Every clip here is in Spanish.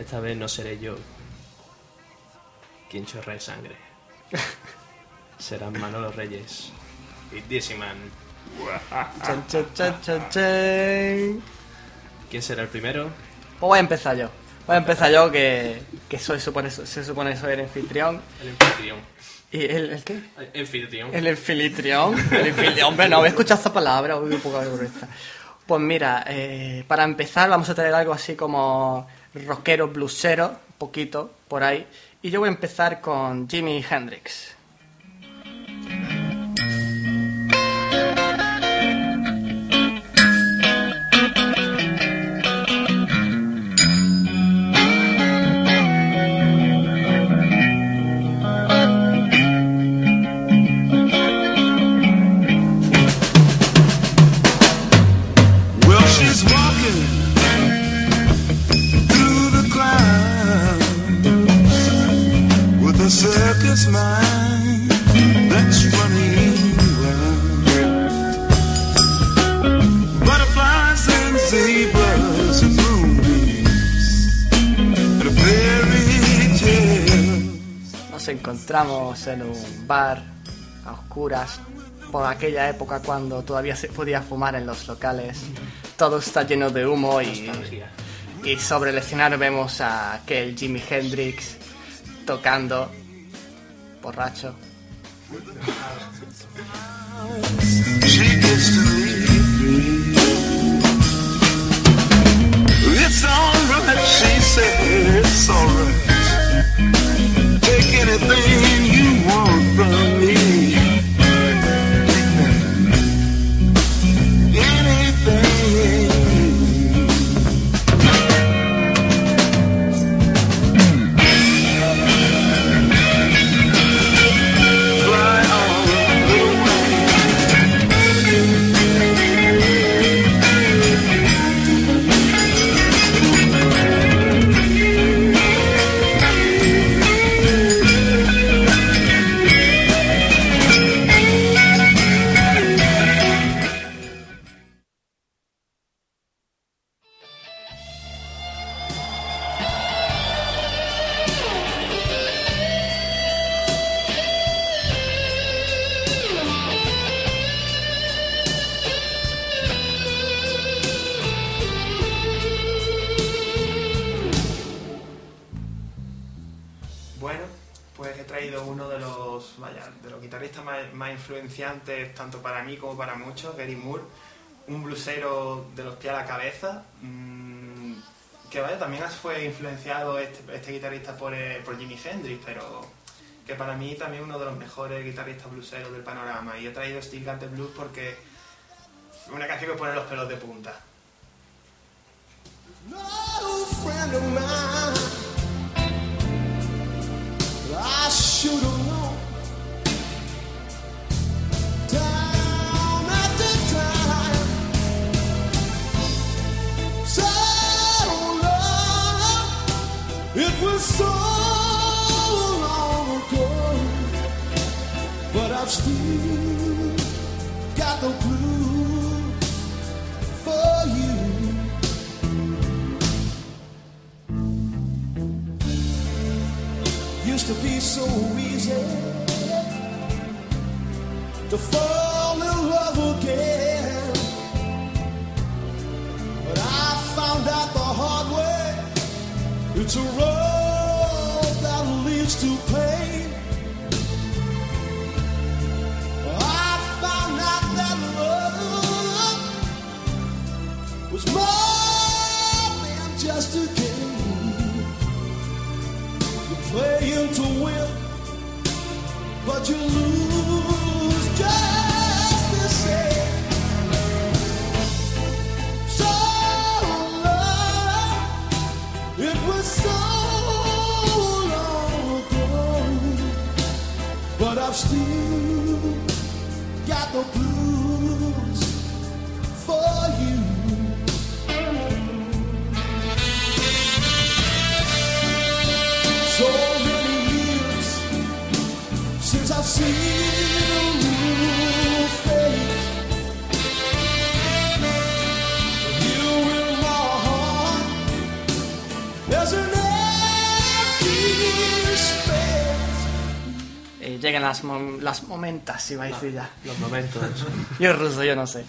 Esta vez no seré yo quien chorre sangre. Serán Manolo Reyes y Dizzy Man. Chan, chan, chan, chan, chan. ¿ Quién será el primero? Pues voy a empezar yo. Voy a empezar yo que, que soy, supone, se supone que soy el anfitrión. El anfitrión. ¿Y el, el qué? El anfitrión. El anfitrión. El anfitrión. Hombre, no, voy a escuchar esa palabra, uy, un poco vergüenza. Pues mira, eh, para empezar vamos a traer algo así como rockero, bluesero, un poquito, por ahí. Y yo voy a empezar con Jimi Hendrix. Encontramos en un bar a oscuras por aquella época cuando todavía se podía fumar en los locales. Todo está lleno de humo y, y sobre el escenario vemos a aquel Jimi Hendrix tocando borracho. Tanto para mí como para muchos, Gary Moore, un blusero de los pies a la cabeza, mm, que vaya, también fue influenciado este, este guitarrista por, eh, por Jimi Hendrix, pero que para mí también uno de los mejores guitarristas bluseros del panorama. Y he traído Steel Got Blues porque es una canción que pone los pelos de punta. Still got the blues for you. used to be so easy to fall las, mom- las momentas, iba a decir ya. Los momentos. Yo ruso, yo no sé.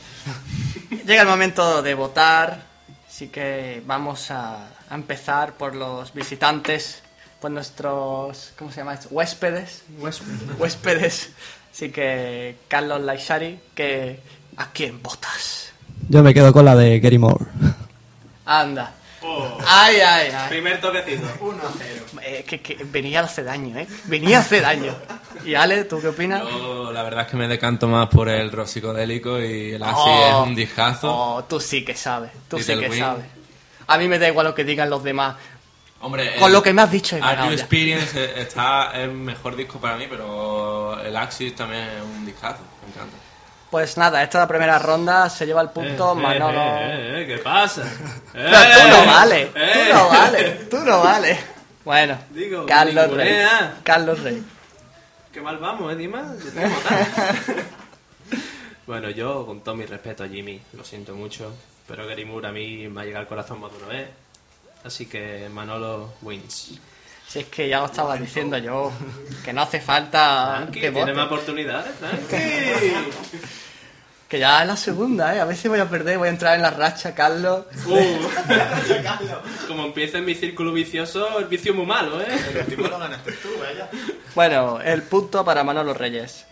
Llega el momento de votar, así que vamos a, a empezar por los visitantes, por nuestros, ¿cómo se llama esto? Huéspedes. Huéspedes. Así que, Carlos Laishari, que, ¿a quién votas? Yo me quedo con la de Gary Moore. Anda. Oh. Ay, ay, ay. Primer toquecito. 1 a 0. Eh, que, que venía a hacer daño, ¿eh? Venía a hacer daño. Y Ale, ¿tú qué opinas? Yo la verdad es que me decanto más por el rock psicodélico y el Axi Oh. es un discazo. Oh, tú sí que sabes, tú sí Little que Wing. sabes. A mí me da igual lo que digan los demás. Hombre, Con el lo que me has dicho ya. Experience eh, está es el mejor disco para mí, pero el Axis también es un discazo, me encanta. Pues nada, esta es la primera ronda, se lleva el Eh, punto eh, Manolo. eh, eh, ¿Qué pasa? Pero tú no vales, tú Eh. no vales, tú no vales. Bueno, Digo, Carlos Rey. Carlos Rey. Qué mal vamos, ¿eh, Dima? Bueno, yo, con todo mi respeto a Jimmy, lo siento mucho, pero Gary Moore a mí me ha llegado al corazón más de una vez. Así que Manolo wins. Si es que ya lo estaba diciendo yo, que no hace falta Tranqui, que tiene vote. más oportunidades, tranqui. Que ya es la segunda, ¿eh? A ver si voy a perder, voy a entrar en la racha, Carlos. Uh. Como empieza en mi círculo vicioso, el vicio es muy malo, ¿eh? El último lo ganaste tú, vaya. Bueno, el punto para Manolo Reyes.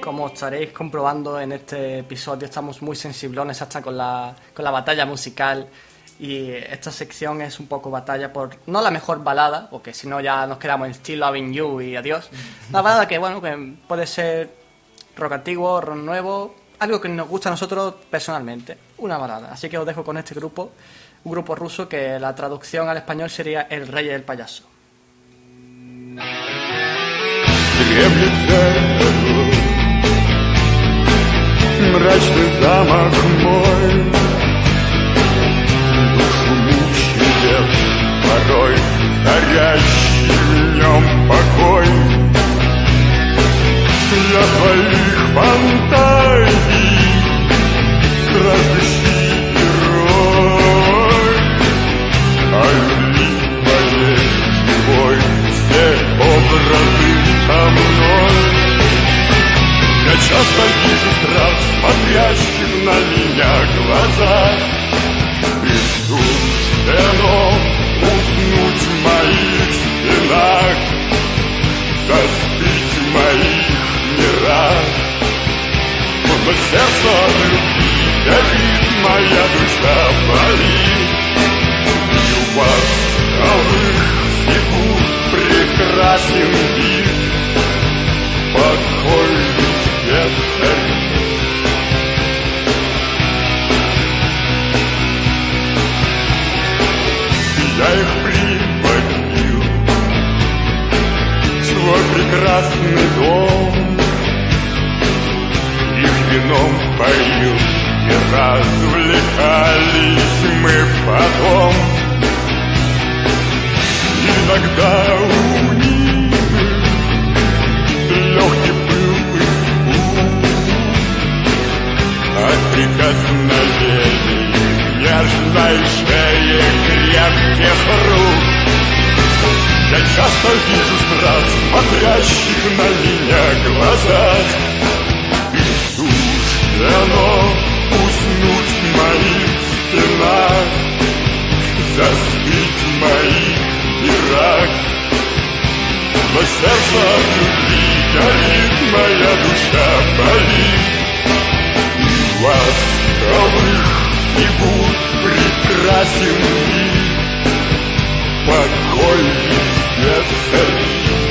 Como estaréis comprobando en este episodio, estamos muy sensiblones hasta con la, con la batalla musical. Y esta sección es un poco batalla por, no la mejor balada, porque si no ya nos quedamos en Still Loving You y adiós. Una balada que, bueno, que puede ser rock antiguo, rock nuevo, algo que nos gusta a nosotros personalmente. Una balada. Así que os dejo con este grupo, un grupo ruso que la traducción al español sería El Rey y el Payaso. Мрачный замок мой. Душу мучает порой Царящий в нем покой. Для твоих фантазий Крадущий герой. А любви моей живой Все образы со мной часто вижу страх, смотрящих на меня глаза. И суждено уснуть в моих стенах, Заспить в моих мирах. Но сердце от любви горит, моя душа болит. И у восковых фигур прекрасен вид, царит. Я их приводил в свой прекрасный дом, их вином поил и развлекались мы потом. Иногда у них легкий прикосновений нежной шеи крепких рук. Я часто вижу страх, смотрящих на меня глазах, и суждено уснуть в моих стенах, заспить моих Но сердце от любви горит, моя душа болит восторг И будь прекрасен. Мир Покой в сердце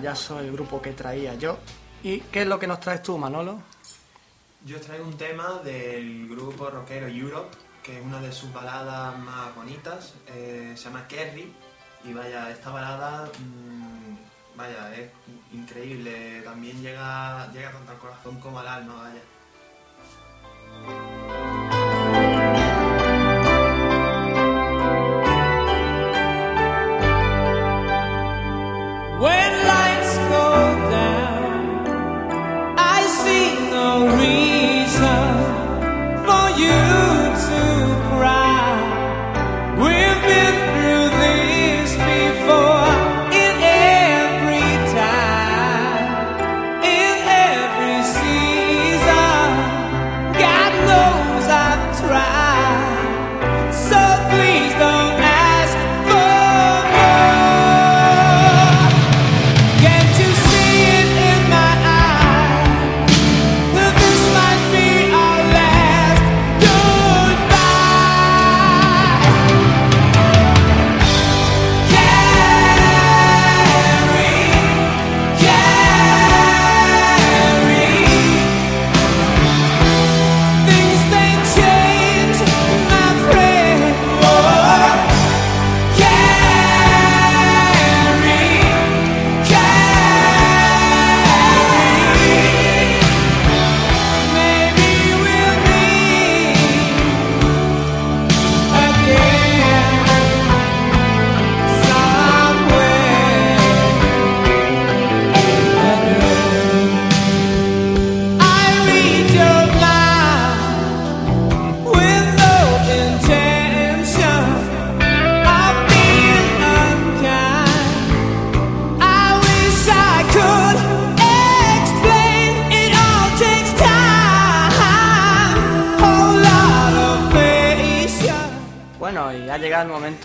payaso, el grupo que traía yo. ¿Y qué es lo que nos traes tú, Manolo? Yo traigo un tema del grupo rockero Europe, que es una de sus baladas más bonitas. eh, se llama Kerry. Y vaya, esta balada, mm, vaya, es increíble. También llega, llega tanto al corazón como al alma, vaya.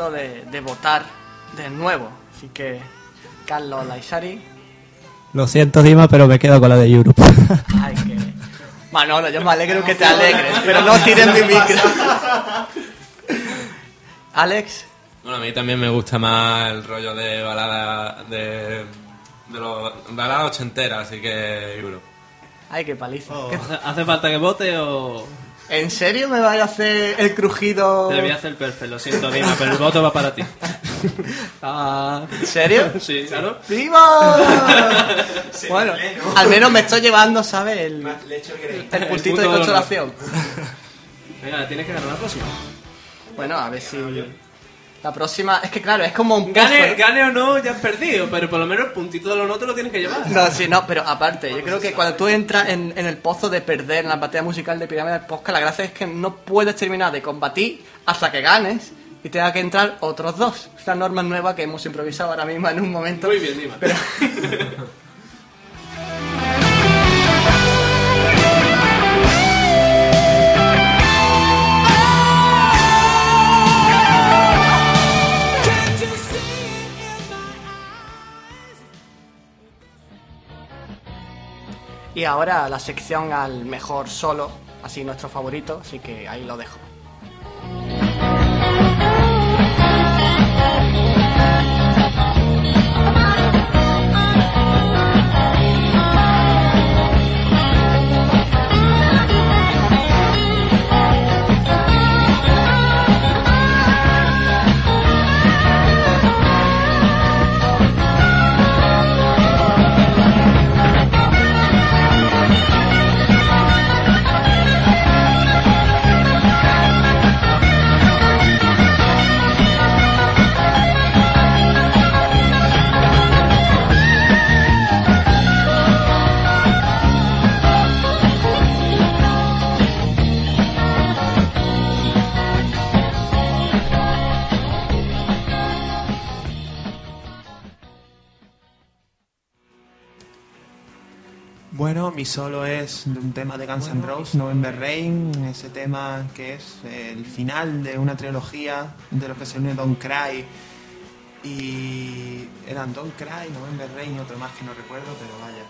Momento de, de votar de nuevo. Así que, Carlos Laisari. Lo siento, Dima, pero me quedo con la de Europe. Ay, que. Manolo, yo me alegro que te alegres, pero no tires mi micro. Alex, Bueno, a mí también me gusta más el rollo de balada de, de los baladas ochenteras, así que Euro. ay, qué paliza. ¿Qué- ¿Hace, hace falta que vote o...? ¿En serio me vais a hacer el crujido? Te voy a hacer perfecto, lo siento, Dima, pero el voto va para ti. Ah, ¿En serio? sí, claro. ¡Viva! bueno, al menos me estoy llevando, ¿sabes? El, el puntito de consolación. Venga, tienes que ganar la próxima. Bueno, a ver si. La próxima. Es que claro, es como un pozo, Gane, ¿no? gane o no, ya has perdido, pero por lo menos el puntito de los no te lo tienes que llevar. No, sí, no, pero aparte, yo creo que cuando tú entras en, en el pozo de perder en la batalla musical de Pirámide del Posca, la gracia es que no puedes terminar de combatir hasta que ganes y tenga que entrar otros dos. Es la norma nueva que hemos improvisado ahora mismo en un momento. Muy bien, Dima. Pero, y ahora la sección al mejor solo, así nuestro favorito, así que ahí lo dejo. Mi solo es de un tema de Guns N' Roses, November Rain, ese tema que es el final de una trilogía de los que se une Don't Cry y eran Don't Cry, November Rain y otro más que no recuerdo, pero vaya,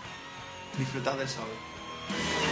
disfrutad del solo.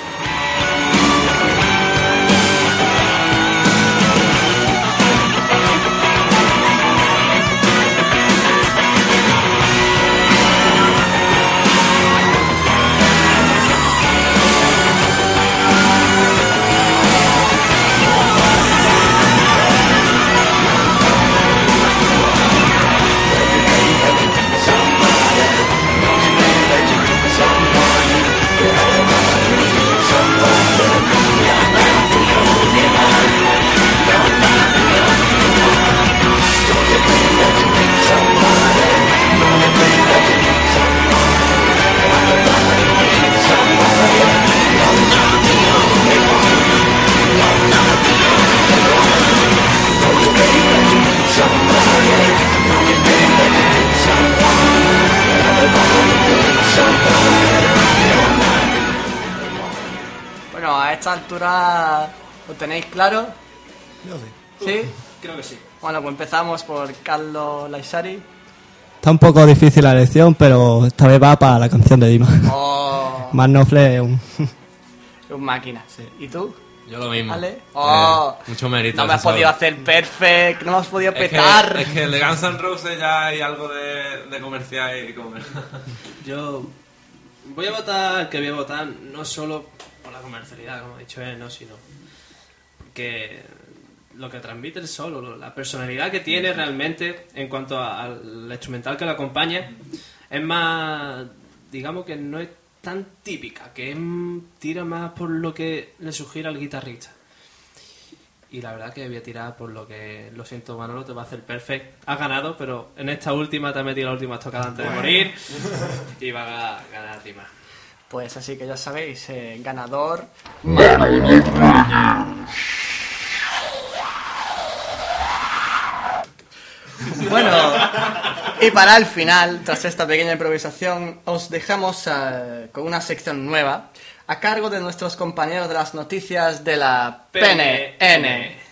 A esta altura lo tenéis claro. Yo sí. ¿Sí? Creo que sí. Bueno, pues empezamos por Carlos Laisari. Está un poco difícil la elección, pero esta vez va para la canción de Dima. Oh, Más es un... un máquina. ¿Y tú? Yo lo mismo. ¿Ale? Eh, Oh, mucho mérito. no me has solo. podido hacer perfect, no me has podido Es que, petar. es que el de Guns N' Roses ya hay algo de, de comercial y comer. Yo voy a votar que voy a votar no solo por la comercialidad, como ha dicho él, no, sino porque lo que transmite el solo, lo- la personalidad que tiene realmente en cuanto al instrumental que lo acompaña, es más, digamos que no es tan típica, que es, tira más por lo que le sugiere al guitarrista. Y la verdad que voy a tirar por lo que, lo siento Manolo, te va a hacer perfect. Has ganado, pero en esta última te has metido la última tocada antes de morir y va a ganar Dima. Pues así que ya sabéis, eh, ganador. Bueno, y para el final, tras esta pequeña improvisación, os dejamos eh, con una sección nueva a cargo de nuestros compañeros de las noticias de la PNN.